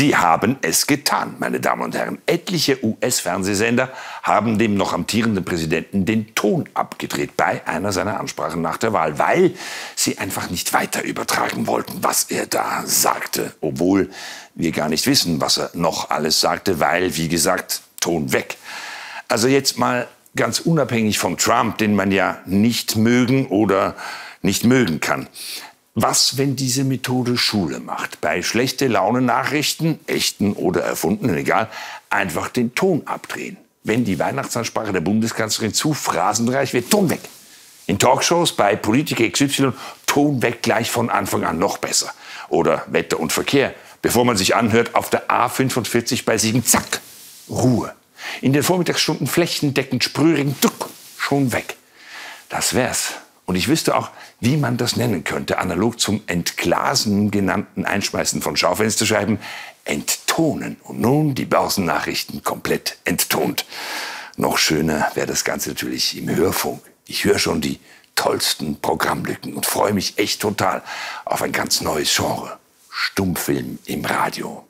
Sie haben es getan, meine Damen und Herren. Etliche US-Fernsehsender haben dem noch amtierenden Präsidenten den Ton abgedreht bei einer seiner Ansprachen nach der Wahl, weil sie einfach nicht weiter übertragen wollten, was er da sagte. Obwohl wir gar nicht wissen, was er noch alles sagte, weil, wie gesagt, Ton weg. Also jetzt mal ganz unabhängig von Trump, den man ja nicht mögen oder nicht mögen kann. Was, wenn diese Methode Schule macht? Bei schlechte Laune Nachrichten, echten oder erfundenen, egal, einfach den Ton abdrehen. Wenn die Weihnachtsansprache der Bundeskanzlerin zu phrasenreich wird, Ton weg. In Talkshows bei Politiker XY, Ton weg gleich von Anfang an noch besser. Oder Wetter und Verkehr. Bevor man sich anhört, auf der A45 bei Siegen, zack, Ruhe. In den Vormittagsstunden flächendeckend Sprühring, duck, schon weg. Das wär's. Und ich wüsste auch, wie man das nennen könnte, analog zum Entglasen genannten Einschmeißen von Schaufensterscheiben, enttonen. Und nun die Börsennachrichten komplett enttont. Noch schöner wäre das Ganze natürlich im Hörfunk. Ich höre schon die tollsten Programmlücken und freue mich echt total auf ein ganz neues Genre. Stummfilm im Radio.